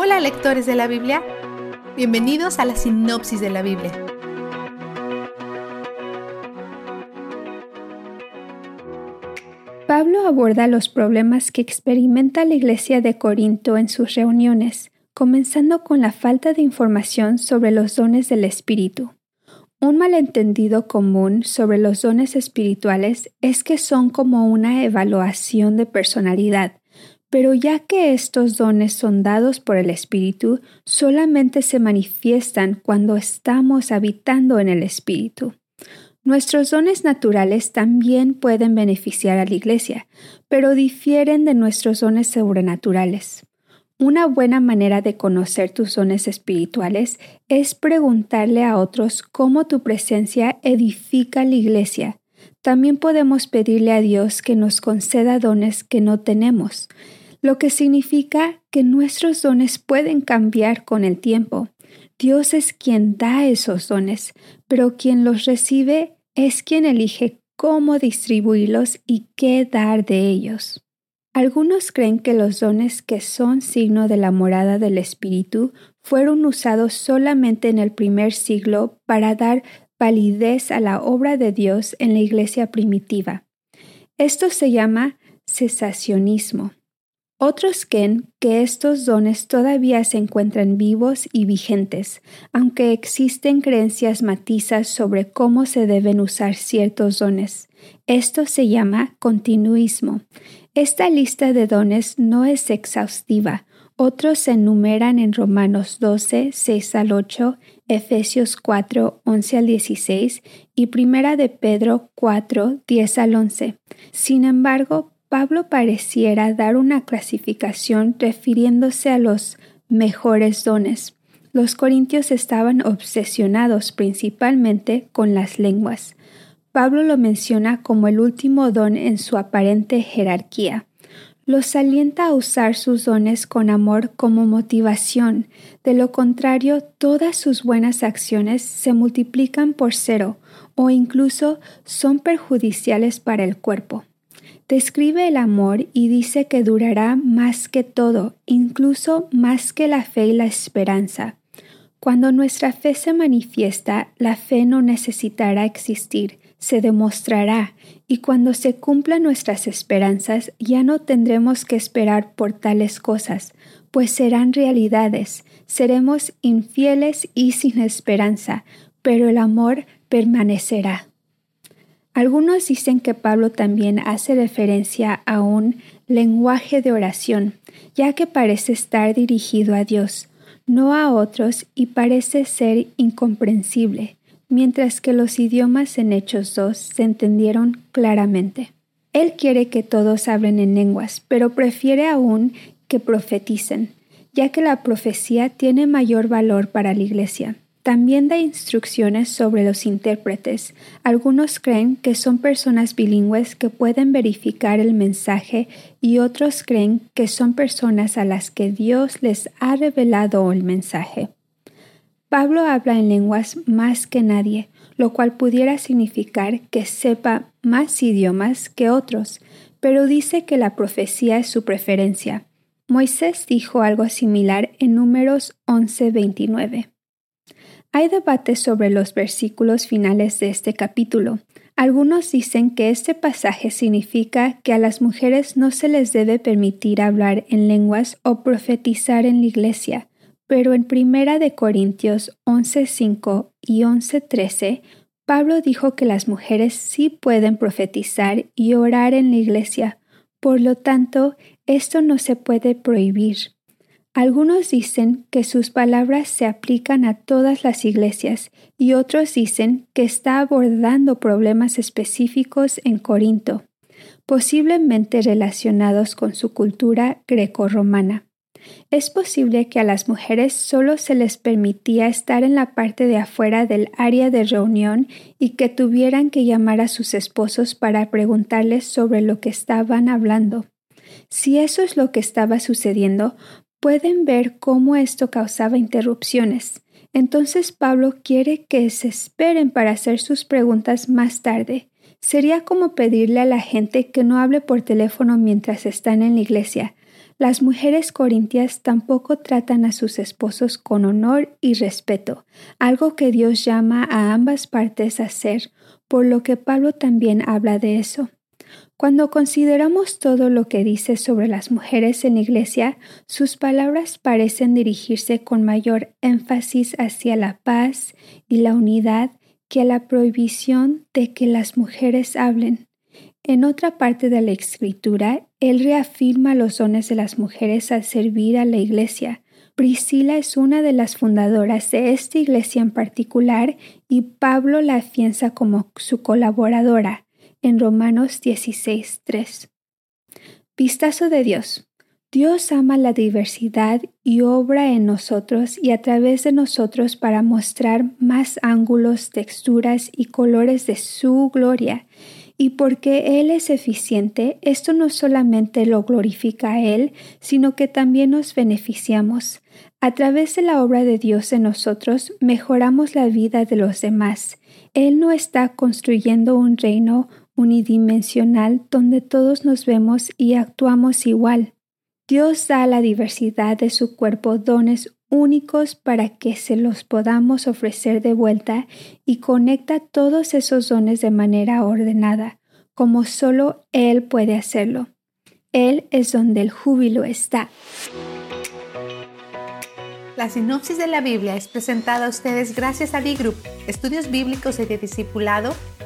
Hola lectores de la Biblia, bienvenidos a la sinopsis de la Biblia. Pablo aborda los problemas que experimenta la iglesia de Corinto en sus reuniones, comenzando con la falta de información sobre los dones del Espíritu. Un malentendido común sobre los dones espirituales es que son como una evaluación de personalidad, pero ya que estos dones son dados por el Espíritu, solamente se manifiestan cuando estamos habitando en el Espíritu. Nuestros dones naturales también pueden beneficiar a la Iglesia, pero difieren de nuestros dones sobrenaturales. Una buena manera de conocer tus dones espirituales es preguntarle a otros cómo tu presencia edifica la iglesia. También podemos pedirle a Dios que nos conceda dones que no tenemos, lo que significa que nuestros dones pueden cambiar con el tiempo. Dios es quien da esos dones, pero quien los recibe es quien elige cómo distribuirlos y qué dar de ellos. Algunos creen que los dones que son signo de la morada del Espíritu fueron usados solamente en el primer siglo para dar validez a la obra de Dios en la iglesia primitiva. Esto se llama cesacionismo. Otros creen que estos dones todavía se encuentran vivos y vigentes, aunque existen creencias matizas sobre cómo se deben usar ciertos dones. Esto se llama continuismo. Esta lista de dones no es exhaustiva. Otros se enumeran en Romanos 12, 6 al 8, Efesios 4, 11 al 16 y Primera de Pedro 4, 10 al 11. Sin embargo, Pablo pareciera dar una clasificación refiriéndose a los mejores dones. Los corintios estaban obsesionados principalmente con las lenguas. Pablo lo menciona como el último don en su aparente jerarquía. Los alienta a usar sus dones con amor como motivación, de lo contrario todas sus buenas acciones se multiplican por cero o incluso son perjudiciales para el cuerpo. Describe el amor y dice que durará más que todo, incluso más que la fe y la esperanza. Cuando nuestra fe se manifiesta, la fe no necesitará existir, se demostrará, y cuando se cumplan nuestras esperanzas, ya no tendremos que esperar por tales cosas, pues serán realidades, seremos infieles y sin esperanza, pero el amor permanecerá. Algunos dicen que Pablo también hace referencia a un lenguaje de oración, ya que parece estar dirigido a Dios, no a otros y parece ser incomprensible, mientras que los idiomas en Hechos 2 se entendieron claramente. Él quiere que todos hablen en lenguas, pero prefiere aún que profeticen, ya que la profecía tiene mayor valor para la Iglesia. También da instrucciones sobre los intérpretes. Algunos creen que son personas bilingües que pueden verificar el mensaje y otros creen que son personas a las que Dios les ha revelado el mensaje. Pablo habla en lenguas más que nadie, lo cual pudiera significar que sepa más idiomas que otros, pero dice que la profecía es su preferencia. Moisés dijo algo similar en números 11:29. Hay debate sobre los versículos finales de este capítulo. Algunos dicen que este pasaje significa que a las mujeres no se les debe permitir hablar en lenguas o profetizar en la iglesia, pero en Primera de Corintios 11:5 y 11:13 Pablo dijo que las mujeres sí pueden profetizar y orar en la iglesia. Por lo tanto, esto no se puede prohibir. Algunos dicen que sus palabras se aplican a todas las iglesias y otros dicen que está abordando problemas específicos en Corinto, posiblemente relacionados con su cultura greco-romana. Es posible que a las mujeres solo se les permitía estar en la parte de afuera del área de reunión y que tuvieran que llamar a sus esposos para preguntarles sobre lo que estaban hablando. Si eso es lo que estaba sucediendo, pueden ver cómo esto causaba interrupciones. Entonces Pablo quiere que se esperen para hacer sus preguntas más tarde. Sería como pedirle a la gente que no hable por teléfono mientras están en la iglesia. Las mujeres corintias tampoco tratan a sus esposos con honor y respeto, algo que Dios llama a ambas partes a hacer, por lo que Pablo también habla de eso. Cuando consideramos todo lo que dice sobre las mujeres en la iglesia, sus palabras parecen dirigirse con mayor énfasis hacia la paz y la unidad que a la prohibición de que las mujeres hablen. En otra parte de la escritura, él reafirma los dones de las mujeres al servir a la iglesia. Priscila es una de las fundadoras de esta iglesia en particular y Pablo la afianza como su colaboradora en Romanos 16.3. Vistazo de Dios. Dios ama la diversidad y obra en nosotros y a través de nosotros para mostrar más ángulos, texturas y colores de su gloria y porque Él es eficiente, esto no solamente lo glorifica a Él, sino que también nos beneficiamos. A través de la obra de Dios en nosotros, mejoramos la vida de los demás. Él no está construyendo un reino unidimensional donde todos nos vemos y actuamos igual. Dios da a la diversidad de su cuerpo dones únicos para que se los podamos ofrecer de vuelta y conecta todos esos dones de manera ordenada, como solo Él puede hacerlo. Él es donde el júbilo está. La sinopsis de la Biblia es presentada a ustedes gracias a B-Group, estudios bíblicos y de discipulado